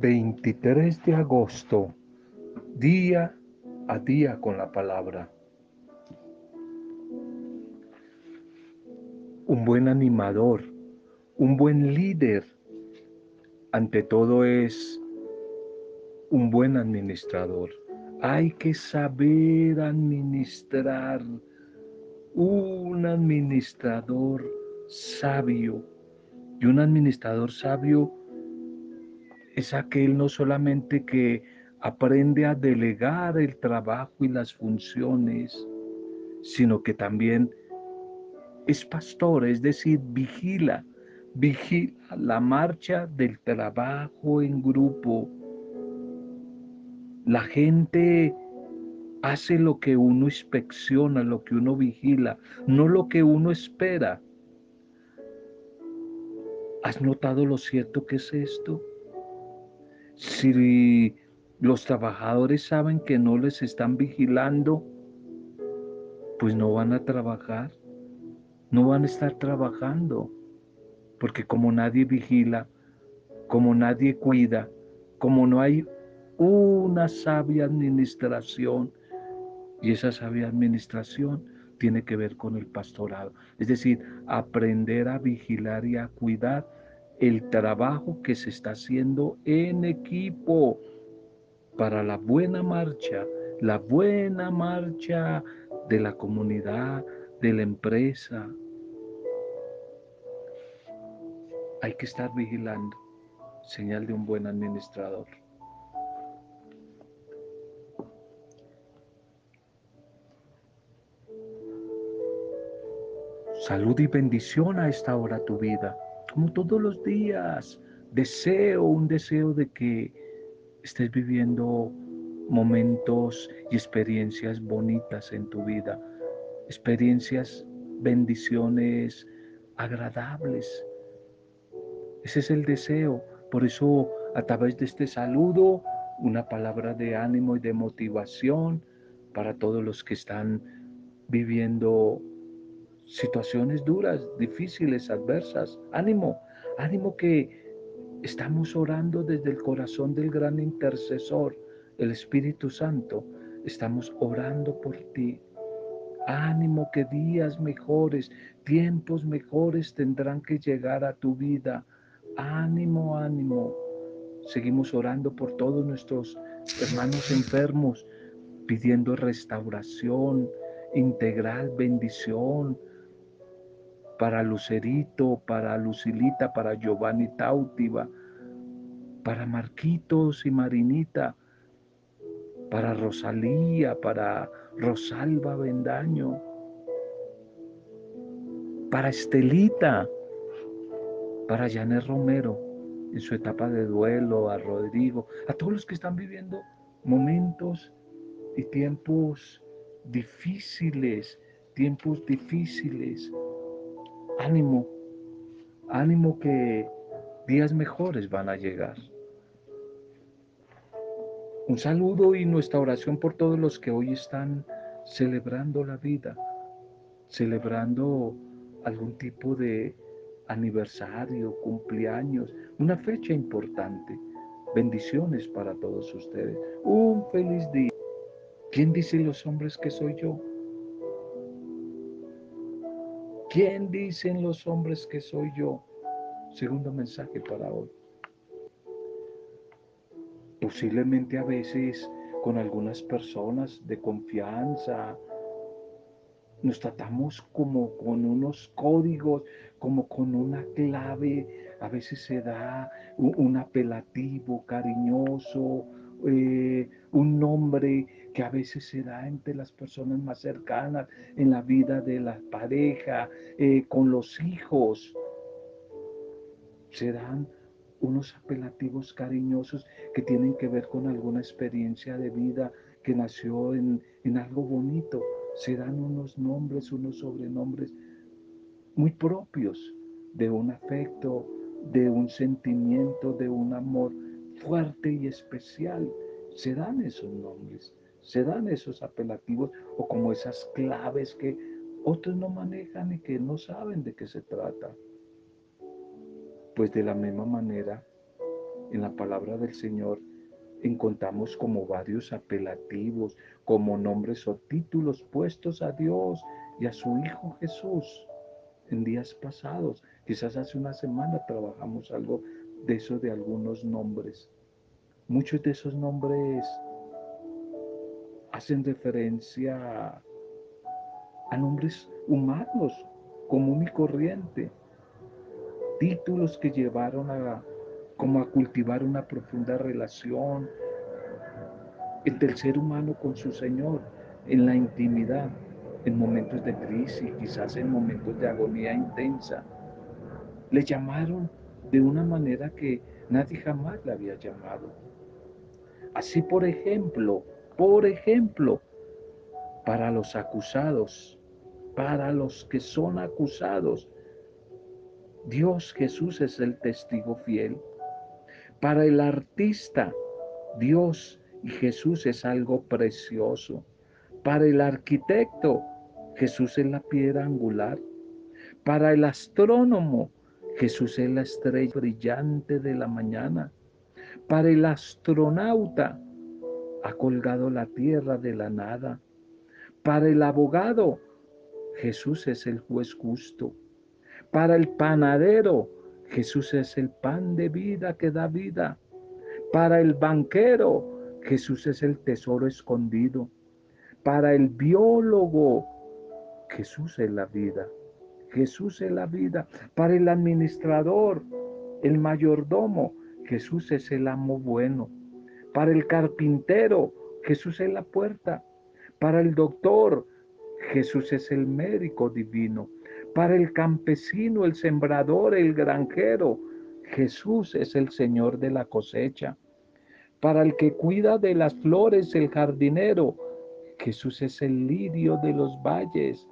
23 de agosto, día a día con la palabra. Un buen animador, un buen líder, ante todo es un buen administrador. Hay que saber administrar. Un administrador sabio. Y un administrador sabio es aquel no solamente que aprende a delegar el trabajo y las funciones, sino que también es pastor, es decir, vigila, vigila la marcha del trabajo en grupo. La gente hace lo que uno inspecciona, lo que uno vigila, no lo que uno espera. ¿Has notado lo cierto que es esto? Si los trabajadores saben que no les están vigilando, pues no van a trabajar, no van a estar trabajando, porque como nadie vigila, como nadie cuida, como no hay una sabia administración, y esa sabia administración tiene que ver con el pastorado, es decir, aprender a vigilar y a cuidar el trabajo que se está haciendo en equipo para la buena marcha, la buena marcha de la comunidad, de la empresa. Hay que estar vigilando, señal de un buen administrador. Salud y bendición a esta hora tu vida como todos los días, deseo, un deseo de que estés viviendo momentos y experiencias bonitas en tu vida, experiencias, bendiciones agradables. Ese es el deseo. Por eso a través de este saludo, una palabra de ánimo y de motivación para todos los que están viviendo situaciones duras, difíciles, adversas. Ánimo, ánimo que estamos orando desde el corazón del gran intercesor, el Espíritu Santo. Estamos orando por ti. Ánimo que días mejores, tiempos mejores tendrán que llegar a tu vida. Ánimo, ánimo. Seguimos orando por todos nuestros hermanos enfermos, pidiendo restauración integral, bendición, para Lucerito, para Lucilita, para Giovanni Tautiva, para Marquitos y Marinita, para Rosalía, para Rosalba Bendaño, para Estelita, para Janet Romero en su etapa de duelo, a Rodrigo, a todos los que están viviendo momentos y tiempos difíciles, tiempos difíciles ánimo, ánimo que días mejores van a llegar. Un saludo y nuestra oración por todos los que hoy están celebrando la vida, celebrando algún tipo de aniversario, cumpleaños, una fecha importante. Bendiciones para todos ustedes. Un feliz día. ¿Quién dice los hombres que soy yo? ¿Quién dicen los hombres que soy yo? Segundo mensaje para hoy. Posiblemente a veces con algunas personas de confianza nos tratamos como con unos códigos, como con una clave. A veces se da un, apelativo cariñoso, eh, un nombre que a veces se da entre las personas más cercanas, en la vida de la pareja, eh, con los hijos. Se dan unos apelativos cariñosos que tienen que ver con alguna experiencia de vida que nació en, en algo bonito. Se dan unos nombres, unos sobrenombres muy propios de un afecto, de un sentimiento, de un amor fuerte y especial. Se dan esos nombres, se dan esos apelativos o como esas claves que otros no manejan y que no saben de qué se trata. Pues de la misma manera, en la palabra del Señor encontramos como varios apelativos, como nombres o títulos puestos a Dios y a su Hijo Jesús en días pasados. Quizás hace una semana trabajamos algo de eso de algunos nombres. Muchos de esos nombres hacen referencia a nombres humanos, común y corriente, títulos que llevaron a como a cultivar una profunda relación entre el ser humano con su Señor en la intimidad, en momentos de crisis, quizás en momentos de agonía intensa. Le llamaron de una manera que nadie jamás le había llamado. Así, por ejemplo, por ejemplo, para los acusados, para los que son acusados, Dios Jesús es el testigo fiel. Para el artista, Dios y Jesús es algo precioso. Para el arquitecto, Jesús es la piedra angular. Para el astrónomo, Jesús es la estrella brillante de la mañana. Para el astronauta, ha colgado la tierra de la nada. Para el abogado, Jesús es el juez justo. Para el panadero, Jesús es el pan de vida que da vida. Para el banquero, Jesús es el tesoro escondido. Para el biólogo, Jesús es la vida. Jesús es la vida. Para el administrador, el mayordomo, Jesús es el amo bueno. Para el carpintero, Jesús es la puerta. Para el doctor, Jesús es el médico divino. Para el campesino, el sembrador, el granjero, Jesús es el Señor de la cosecha. Para el que cuida de las flores, el jardinero, Jesús es el lirio de los valles.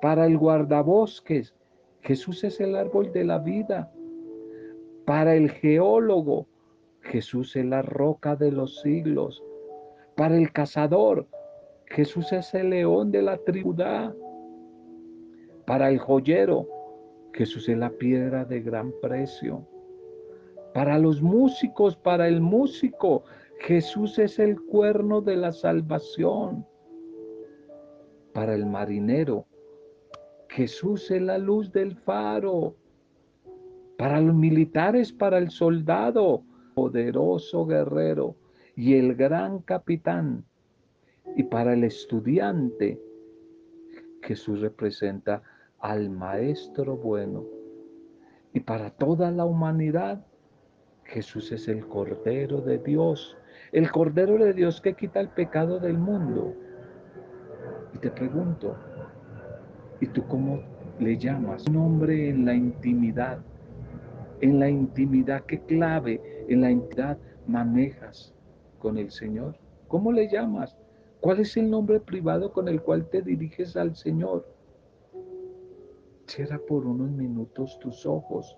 Para el guardabosques, Jesús es el árbol de la vida. Para el geólogo, Jesús es la roca de los siglos. Para el cazador, Jesús es el león de la tribu. Para el joyero, Jesús es la piedra de gran precio. Para los músicos, para el músico, Jesús es el cuerno de la salvación. Para el marinero, Jesús es la luz del faro. Para los militares, para el soldado, poderoso guerrero y el gran capitán. Y para el estudiante, Jesús representa al Maestro bueno. Y para toda la humanidad, Jesús es el Cordero de Dios, el Cordero de Dios que quita el pecado del mundo. Y te pregunto, ¿y tú cómo le llamas? Un hombre en la intimidad, en la intimidad, ¿qué clave en la intimidad manejas con el Señor? ¿Cómo le llamas? ¿Cuál es el nombre privado con el cual te diriges al Señor? Cierra por unos minutos tus ojos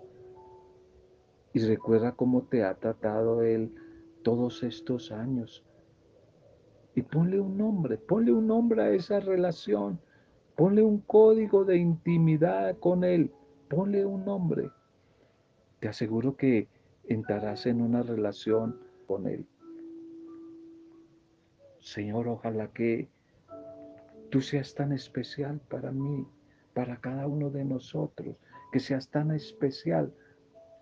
y recuerda cómo te ha tratado Él todos estos años. Y ponle un nombre, ponle un nombre a esa relación, ponle un código de intimidad con Él, ponle un nombre. Te aseguro que entrarás en una relación con Él. Señor, ojalá que tú seas tan especial para mí, para cada uno de nosotros, que seas tan especial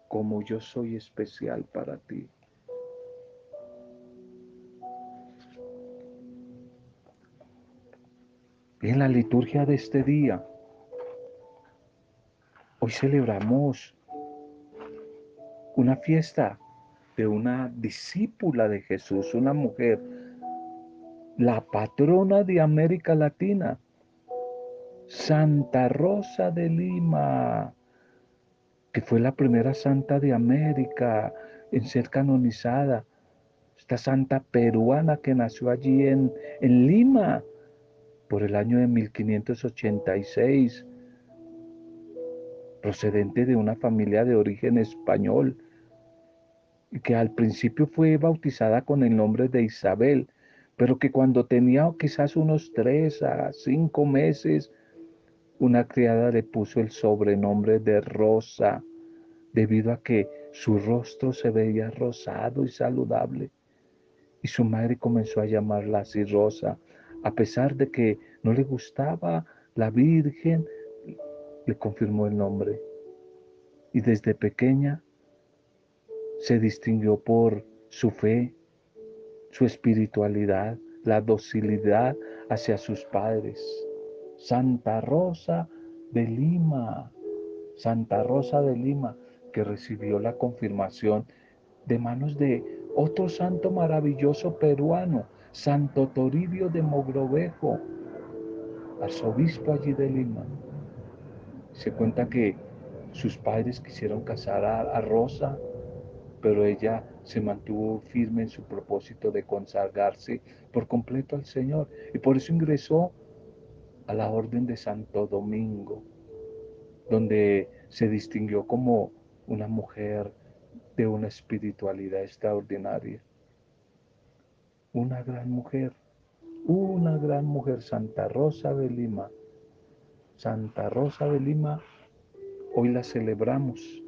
como yo soy especial para ti. En la liturgia de este día, hoy celebramos una fiesta de una discípula de Jesús, una mujer la patrona de América Latina, Santa Rosa de Lima, que fue la primera santa de América en ser canonizada. Esta santa peruana que nació allí en, en Lima por el año de 1586, procedente de una familia de origen español, que al principio fue bautizada con el nombre de Isabel, pero que cuando tenía quizás unos tres a cinco meses, una criada le puso el sobrenombre de Rosa, debido a que Su rostro se veía rosado y saludable. Y su madre comenzó a llamarla así Rosa, a pesar de que no le gustaba la Virgen, le confirmó el nombre. Y desde pequeña se distinguió por su fe, su espiritualidad, la docilidad hacia sus padres. Santa Rosa de Lima, Santa Rosa de Lima, que recibió la confirmación de manos de otro santo maravilloso peruano, Santo Toribio de Mogrovejo, arzobispo allí de Lima. Se cuenta que sus padres quisieron casar a, Rosa, pero ella se mantuvo firme en su propósito de consagrarse por completo al Señor y por eso ingresó a la Orden de Santo Domingo, donde se distinguió como una mujer de una espiritualidad extraordinaria. Una gran mujer, una gran mujer, Santa Rosa de Lima. Santa Rosa de Lima, hoy la celebramos.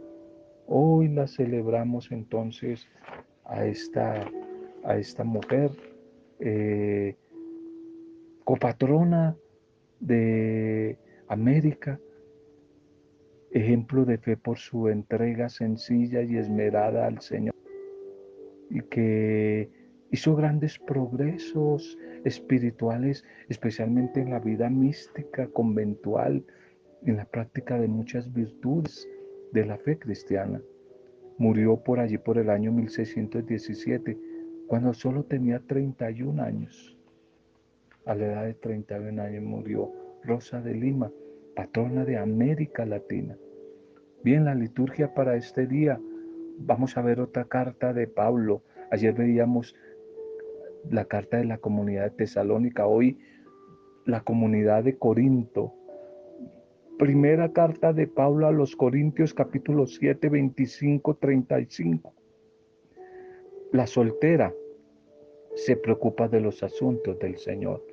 Hoy la celebramos entonces a esta, a esta mujer, eh, copatrona de América, ejemplo de fe por su entrega sencilla y esmerada al Señor, y que hizo grandes progresos espirituales, especialmente en la vida mística, conventual, en la práctica de muchas virtudes de la fe cristiana. Murió por allí por el año 1617, cuando solo tenía 31 años. A la edad de 31 años murió Rosa de Lima, patrona de América Latina. Bien, la liturgia para este día, vamos a ver otra carta de Pablo. Ayer veíamos la carta de la comunidad de Tesalónica, hoy la comunidad de Corinto. Primera carta de Pablo a los Corintios capítulo 7, 25, 35. La soltera se preocupa de los asuntos del Señor.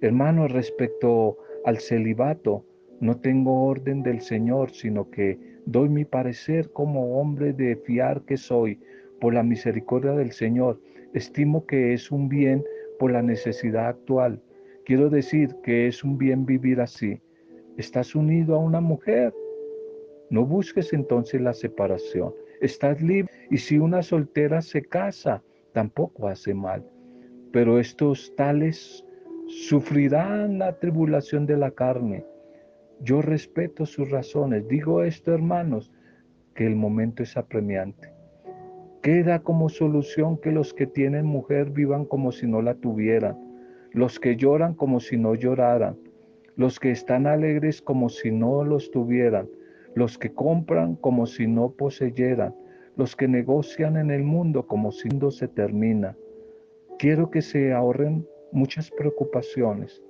Hermanos, respecto al celibato, no tengo orden del Señor, sino que doy mi parecer como hombre de fiar que soy. Por la misericordia del Señor, estimo que es un bien por la necesidad actual. Quiero decir que es un bien vivir así. Estás unido a una mujer. No busques entonces la separación. Estás libre y si una soltera se casa, tampoco hace mal. Pero estos tales sufrirán la tribulación de la carne. Yo respeto sus razones. Digo esto, hermanos, que el momento es apremiante. Queda como solución que los que tienen mujer vivan como si no la tuvieran, los que lloran como si no lloraran, los que están alegres como si no los tuvieran, los que compran como si no poseyeran, los que negocian en el mundo como si no se termina. Quiero que se ahorren muchas preocupaciones.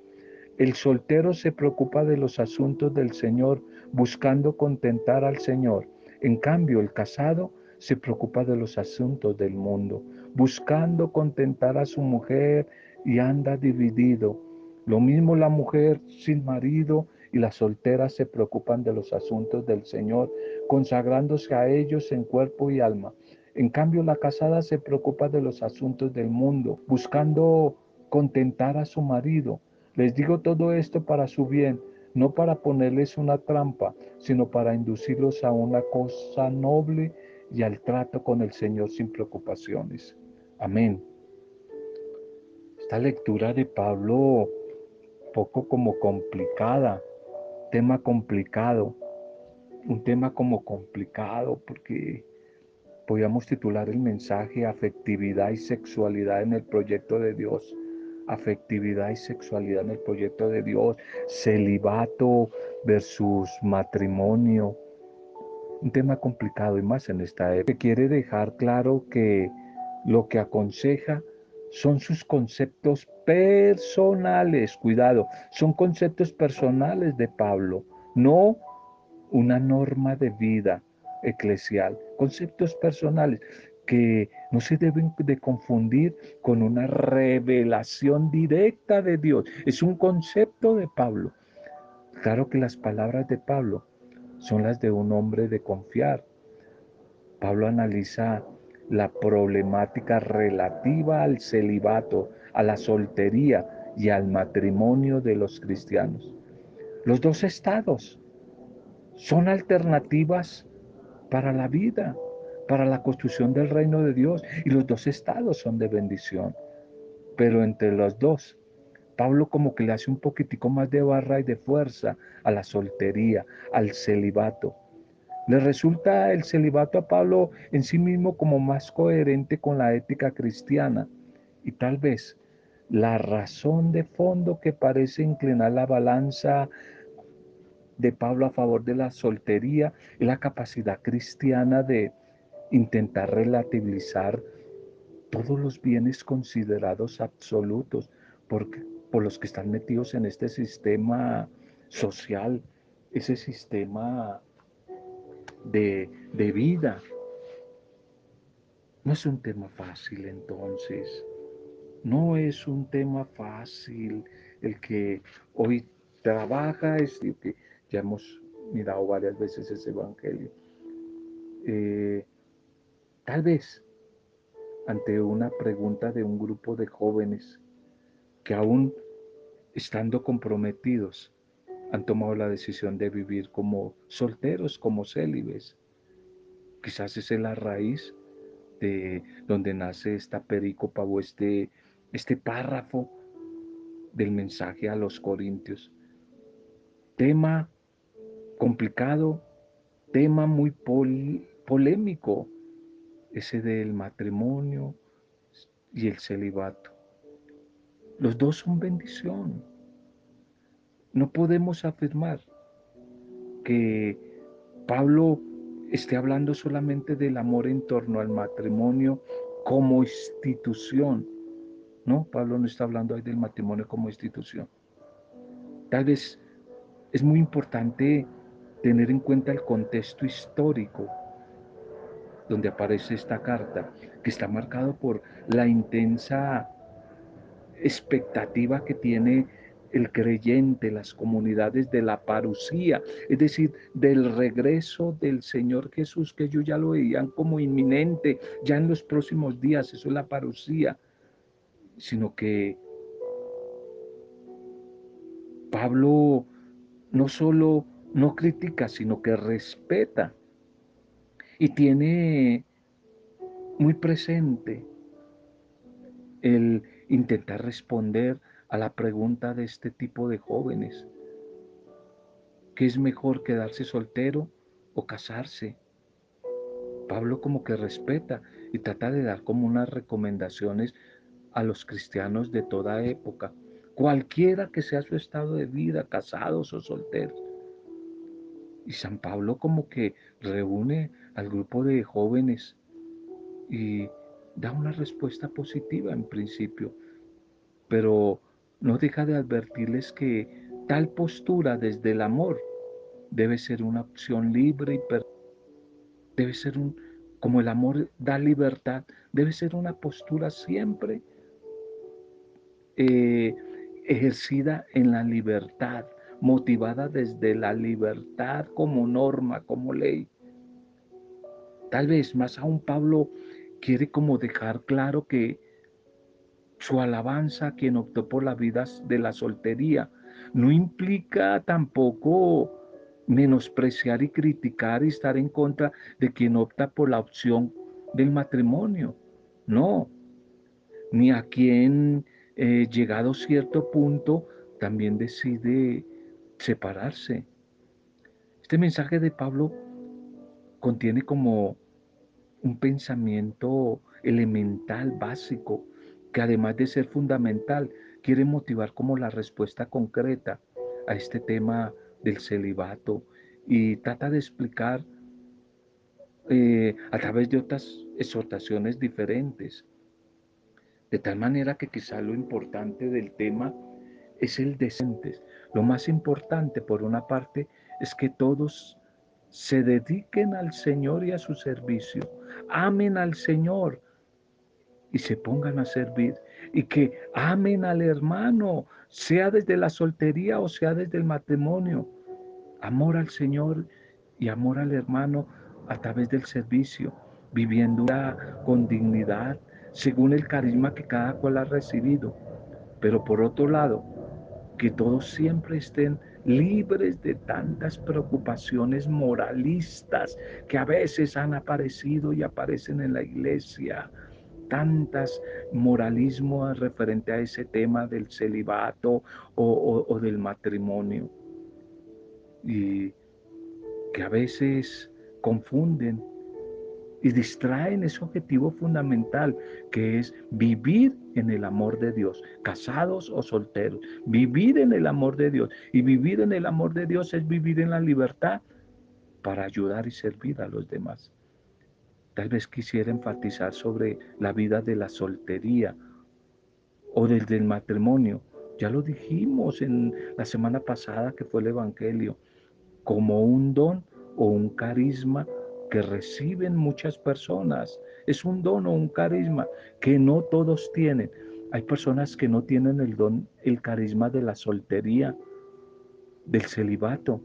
El soltero se preocupa de los asuntos del Señor, buscando contentar al Señor. En cambio, el casado se preocupa de los asuntos del mundo, buscando contentar a su mujer y anda dividido. Lo mismo la mujer sin marido y la soltera se preocupan de los asuntos del Señor, consagrándose a ellos en cuerpo y alma. En cambio, la casada se preocupa de los asuntos del mundo, buscando contentar a su marido. Les digo todo esto para su bien, no para ponerles una trampa, sino para inducirlos a una cosa noble y al trato con el Señor sin preocupaciones. Amén. Esta lectura de Pablo, poco como complicada, tema complicado, un tema como complicado porque podríamos titular el mensaje afectividad y sexualidad en el proyecto de Dios afectividad y sexualidad en el proyecto de Dios, celibato versus matrimonio. Un tema complicado y más en esta época. Quiere dejar claro que lo que aconseja son sus conceptos personales, cuidado, son conceptos personales de Pablo, no una norma de vida eclesial, conceptos personales que no se deben de confundir con una revelación directa de Dios. Es un concepto de Pablo. Claro que las palabras de Pablo son las de un hombre de confiar. Pablo analiza la problemática relativa al celibato, a la soltería y al matrimonio de los cristianos. Los dos estados son alternativas para la vida, para la construcción del reino de Dios y los dos estados son de bendición. Pero entre los dos, Pablo como que le hace un poquitico más de barra y de fuerza a la soltería, al celibato. Le resulta el celibato a Pablo en sí mismo como más coherente con la ética cristiana. Y tal vez la razón de fondo que parece inclinar la balanza de Pablo a favor de la soltería es la capacidad cristiana de intentar relativizar todos los bienes considerados absolutos por, por los que están metidos en este sistema social, ese sistema de, de vida. No es un tema fácil entonces. No es un tema fácil el que hoy trabaja, es que ya hemos mirado varias veces ese evangelio. Eh, tal vez ante una pregunta de un grupo de jóvenes que aún estando comprometidos han tomado la decisión de vivir como solteros, como célibes. Quizás es la raíz de donde nace esta perícopa o este, este párrafo del mensaje a los corintios. Tema complicado, tema muy polémico, ese del matrimonio y el celibato. Los dos son bendición. No podemos afirmar que Pablo esté hablando solamente del amor en torno al matrimonio como institución. No, Pablo no está hablando ahí del matrimonio como institución. Tal vez es muy importante tener en cuenta el contexto histórico donde aparece esta carta, que está marcado por la intensa expectativa que tiene el creyente, las comunidades de la parucía, es decir, del regreso del Señor Jesús, que ellos ya lo veían como inminente, ya en los próximos días, eso es la parucía, sino que Pablo no solo no critica, sino que respeta y tiene muy presente el intentar responder a la pregunta de este tipo de jóvenes. ¿Qué es mejor quedarse soltero o casarse? Pablo como que respeta y trata de dar como unas recomendaciones a los cristianos de toda época, cualquiera que sea su estado de vida, casados o solteros. Y San Pablo como que reúne al grupo de jóvenes y da una respuesta positiva en principio, pero no deja de advertirles que tal postura desde el amor debe ser una opción libre y debe ser un como el amor da libertad, debe ser una postura siempre eh, ejercida en la libertad, motivada desde la libertad como norma, como ley. Tal vez más aún Pablo quiere como dejar claro que su alabanza a quien optó por la vida de la soltería no implica tampoco menospreciar y criticar y estar en contra de quien opta por la opción del matrimonio. No, ni a quien eh, llegado cierto punto también decide separarse. Este mensaje de Pablo contiene como un pensamiento elemental, básico, que además de ser fundamental, quiere motivar como la respuesta concreta a este tema del celibato y trata de explicar eh, a través de otras exhortaciones diferentes. De tal manera que quizá lo importante del tema es el decente. Lo más importante, por una parte, es que todos se dediquen al Señor y a su servicio, amen al Señor y se pongan a servir y que amen al hermano, sea desde la soltería o sea desde el matrimonio. Amor al Señor y amor al hermano a través del servicio. viviendo con dignidad, según el carisma que cada cual ha recibido. Pero por otro lado, que todos siempre estén libres de tantas preocupaciones moralistas que a veces han aparecido y aparecen en la iglesia, tantas moralismos referente a ese tema del celibato o, del matrimonio. Y que a veces confunden y distraen ese objetivo fundamental que es vivir en el amor de Dios, casados o solteros, vivir en el amor de Dios. Y vivir en el amor de Dios es vivir en la libertad para ayudar y servir a los demás. Tal vez quisiera enfatizar sobre la vida de la soltería o del, matrimonio. Ya lo dijimos en la semana pasada que fue el Evangelio, como un don o un carisma que reciben muchas personas. Es un don o un carisma que no todos tienen. Hay personas que no tienen el don, el carisma de la soltería, del celibato,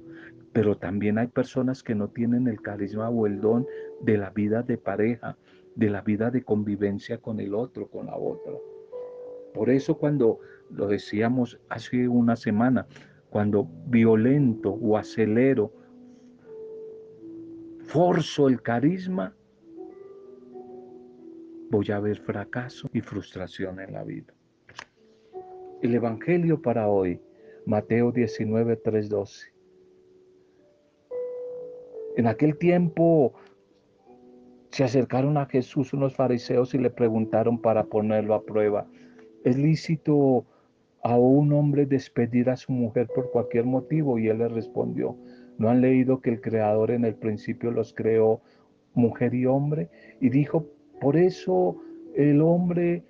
pero también hay personas que no tienen el carisma o el don de la vida de pareja, de la vida de convivencia con el otro, con la otra. Por eso cuando lo decíamos hace una semana, cuando violento o acelero, forzo el carisma, voy a ver fracaso y frustración en la vida. El Evangelio para hoy, Mateo 19, 3, 12. En aquel tiempo se acercaron a Jesús unos fariseos y le preguntaron para ponerlo a prueba, ¿es lícito a un hombre despedir a su mujer por cualquier motivo? Y él le respondió, ¿no han leído que el Creador en el principio los creó mujer y hombre? Y dijo, por eso el hombre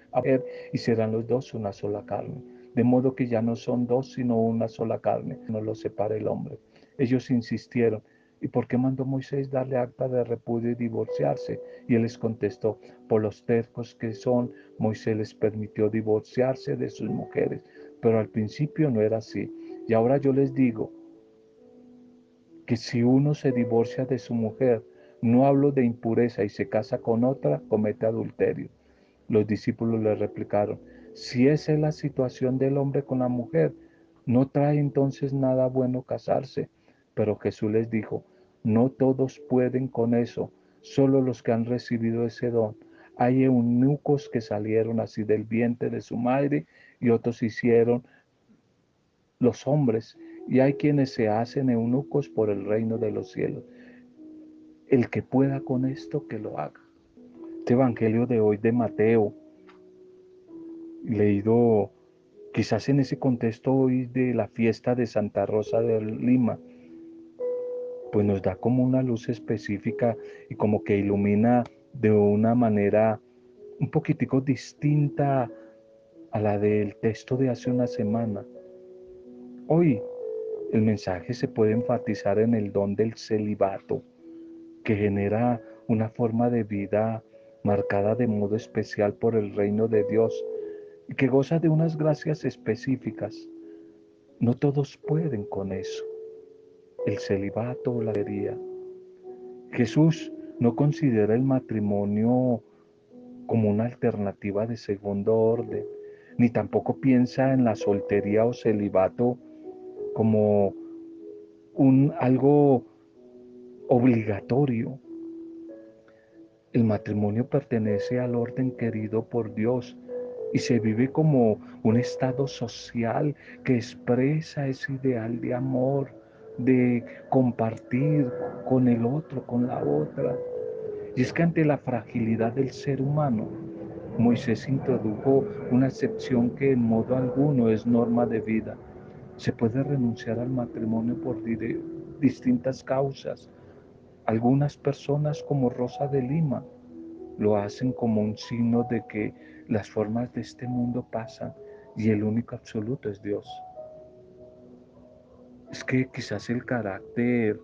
y serán los dos una sola carne. De modo que ya no son dos, sino una sola carne. No los separa el hombre. Ellos insistieron, ¿Y por qué mandó Moisés darle acta de repudio y divorciarse? Y él les contestó, por los tercos que son, Moisés les permitió divorciarse de sus mujeres. Pero al principio no era así. Y ahora yo les digo que si uno se divorcia de su mujer, no hablo de impureza y se casa con otra, comete adulterio. Los discípulos le replicaron, si esa es la situación del hombre con la mujer, no trae entonces nada bueno casarse. Pero Jesús les dijo, no todos pueden con eso, solo los que han recibido ese don. Hay eunucos que salieron así del vientre de su madre y otros hicieron los hombres. Y hay quienes se hacen eunucos por el reino de los cielos. El que pueda con esto, que lo haga. Este evangelio de hoy de Mateo, leído quizás en ese contexto hoy de la fiesta de Santa Rosa de Lima, pues nos da como una luz específica y como que ilumina de una manera un poquitico distinta a la del texto de hace una semana. Hoy el mensaje se puede enfatizar en el don del celibato, que genera una forma de vida marcada de modo especial por el reino de Dios y que goza de unas gracias específicas. No todos pueden con eso el celibato o la herida. Jesús no considera el matrimonio como una alternativa de segundo orden, ni tampoco piensa en la soltería o celibato como un algo obligatorio. El matrimonio pertenece al orden querido por Dios y se vive como un estado social que expresa ese ideal de amor, de compartir con el otro, con la otra. Y es que ante la fragilidad del ser humano, Moisés introdujo una excepción que en modo alguno es norma de vida. Se puede renunciar al matrimonio por distintas causas. Algunas personas como Rosa de Lima lo hacen como un signo de que las formas de este mundo pasan y el único absoluto es Dios es que quizás el carácter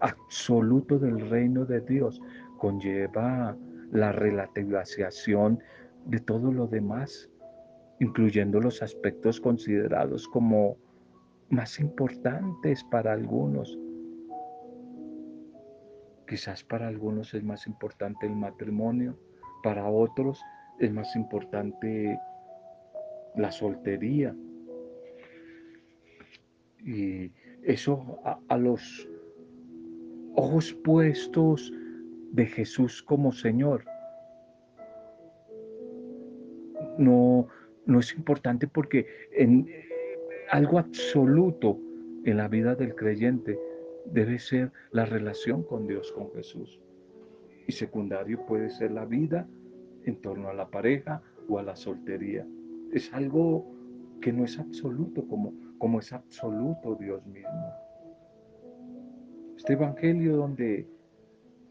absoluto del reino de Dios conlleva la relativización de todo lo demás, incluyendo los aspectos considerados como más importantes para algunos. Quizás para algunos es más importante el matrimonio, para otros es más importante la soltería. Y eso a, los ojos puestos de Jesús como Señor. No, no es importante porque en algo absoluto en la vida del creyente debe ser la relación con Dios, con Jesús. Y secundario puede ser la vida en torno a la pareja o a la soltería. Es algo que no es absoluto como, como es absoluto Dios mismo. Este evangelio donde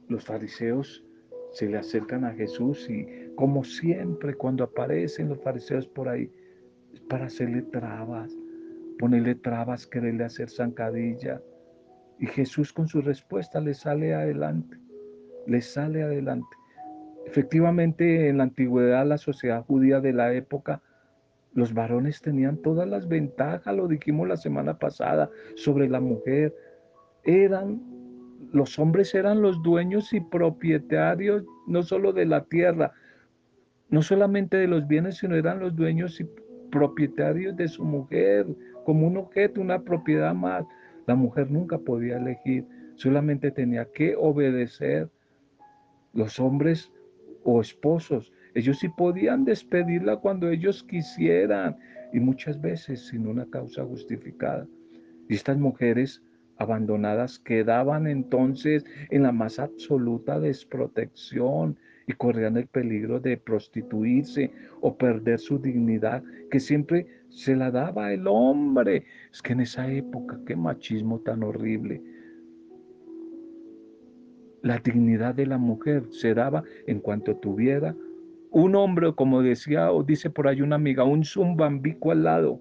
los fariseos se le acercan a Jesús y como siempre cuando aparecen los fariseos por ahí, es para hacerle trabas, ponerle trabas, quererle hacer zancadilla. Y Jesús con su respuesta le sale adelante, le sale adelante. Efectivamente, en la antigüedad, la sociedad judía de la época, los varones tenían todas las ventajas, lo dijimos la semana pasada, sobre la mujer. Eran, los hombres eran los dueños y propietarios no solo de la tierra, no solamente de los bienes, sino eran los dueños y propietarios de su mujer, como un objeto, una propiedad más. La mujer nunca podía elegir, solamente tenía que obedecer. Los hombres o esposos, ellos sí podían despedirla cuando ellos quisieran y muchas veces sin una causa justificada. Y estas mujeres abandonadas quedaban entonces en la más absoluta desprotección y corrían el peligro de prostituirse o perder su dignidad que siempre se la daba el hombre. Es que en esa época, qué machismo tan horrible. La dignidad de la mujer se daba en cuanto tuviera un hombre, como decía o dice por ahí una amiga, un zumbambico al lado.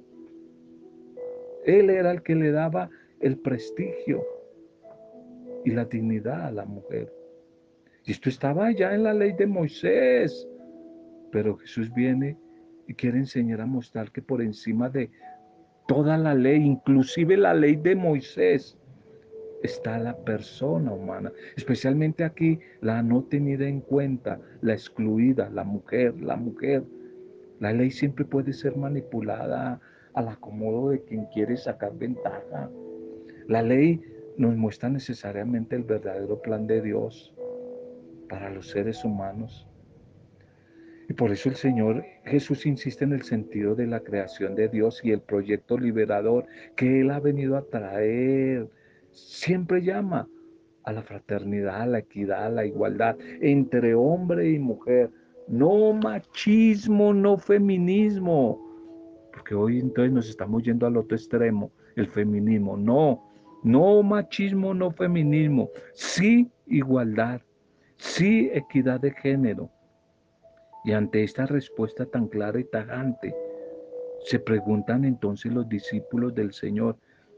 Él era el que le daba el prestigio y la dignidad a la mujer. Y esto estaba ya en la ley de Moisés. Pero Jesús viene y quiere enseñar a mostrar que por encima de toda la ley, inclusive la ley de Moisés, está la persona humana, especialmente aquí la no tenida en cuenta, la excluida, la mujer, la mujer. La ley siempre puede ser manipulada al acomodo de quien quiere sacar ventaja. La ley nos muestra necesariamente el verdadero plan de Dios para los seres humanos. Y por eso el Señor Jesús insiste en el sentido de la creación de Dios y el proyecto liberador que Él ha venido a traer. Siempre llama a la fraternidad, a la equidad, a la igualdad entre hombre y mujer. No machismo, no feminismo. Porque hoy entonces nos estamos yendo al otro extremo, el feminismo. No, no machismo, no feminismo. Sí igualdad, sí equidad de género y ante esta respuesta tan clara y tajante, se preguntan entonces los discípulos del Señor,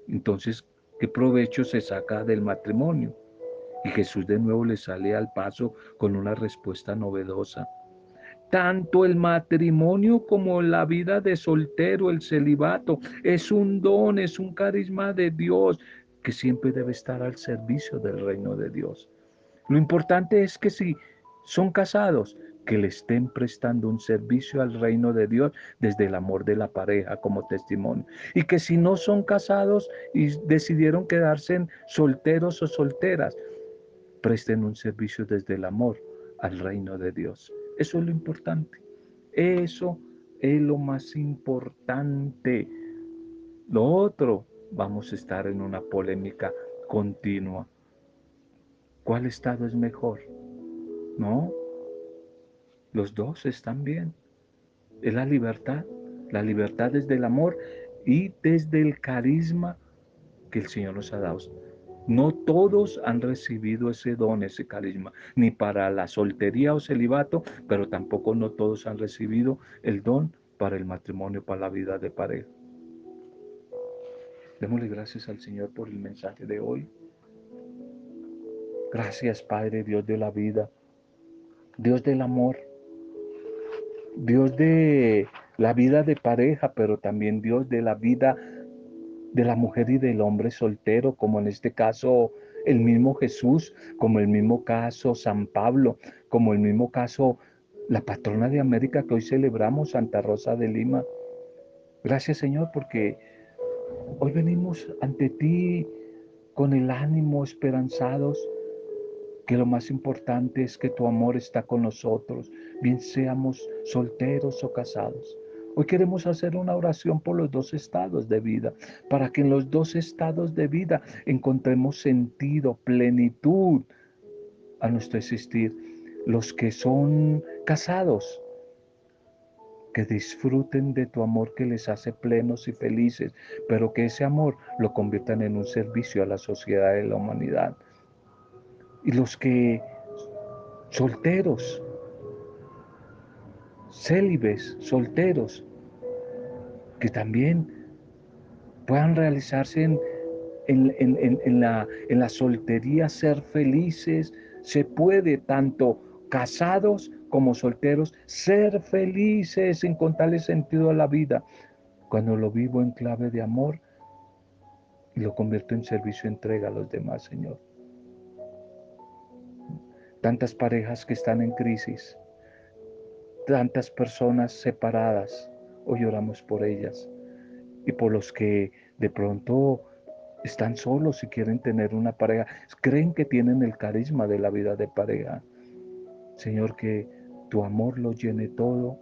entonces, ¿qué provecho se saca del matrimonio? Y Jesús de nuevo le sale al paso con una respuesta novedosa. Tanto el matrimonio como la vida de soltero, el celibato, es un don, es un carisma de Dios que siempre debe estar al servicio del reino de Dios. Lo importante es que si son casados, que le estén prestando un servicio al reino de Dios desde el amor de la pareja como testimonio. Y que si no son casados y decidieron quedarse solteros o solteras, presten un servicio desde el amor al reino de Dios. Eso es lo importante. Eso es lo más importante. Lo otro, vamos a estar en una polémica continua. ¿Cuál estado es mejor? ¿No? Los dos están bien. Es la libertad. La libertad desde el amor y desde el carisma que el Señor nos ha dado. No todos han recibido ese don, ese carisma, ni para la soltería o celibato, pero tampoco no todos han recibido el don para el matrimonio, para la vida de pareja. Démosle gracias al Señor por el mensaje de hoy. Gracias, Padre, Dios de la vida, Dios del amor. Dios de la vida de pareja, pero también Dios de la vida de la mujer y del hombre soltero, como en este caso el mismo Jesús, como el mismo caso San Pablo, como el mismo caso la patrona de América que hoy celebramos, Santa Rosa de Lima. Gracias Señor porque hoy venimos ante ti con el ánimo esperanzados que lo más importante es que tu amor está con nosotros, bien seamos solteros o casados. Hoy queremos hacer una oración por los dos estados de vida, para que en los dos estados de vida encontremos sentido, plenitud a nuestro existir. Los que son casados, que disfruten de tu amor que les hace plenos y felices, pero que ese amor lo conviertan en un servicio a la sociedad y la humanidad. Y los que solteros, célibes, solteros, que también puedan realizarse en, en, la, en la soltería, ser felices. Se puede tanto casados como solteros ser felices sin contarle sentido a la vida. Cuando lo vivo en clave de amor y lo convierto en servicio, entrega a los demás, Señor. Tantas parejas que están en crisis, tantas personas separadas. Hoy oramos por ellas y por los que de pronto están solos y quieren tener una pareja. Creen que tienen el carisma de la vida de pareja. Señor, que tu amor lo llene todo,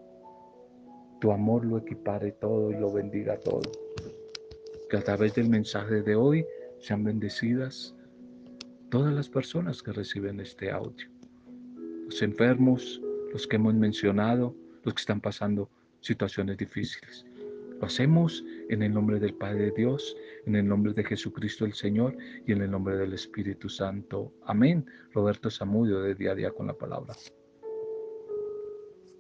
tu amor lo equipare todo y lo bendiga todo. Que a través del mensaje de hoy sean bendecidas todas las personas que reciben este audio. Los enfermos, los que hemos mencionado, los que están pasando situaciones difíciles. Lo hacemos en el nombre del Padre Dios, en el nombre de Jesucristo el Señor y en el nombre del Espíritu Santo. Amén. Roberto Zamudio de Día a Día con la Palabra.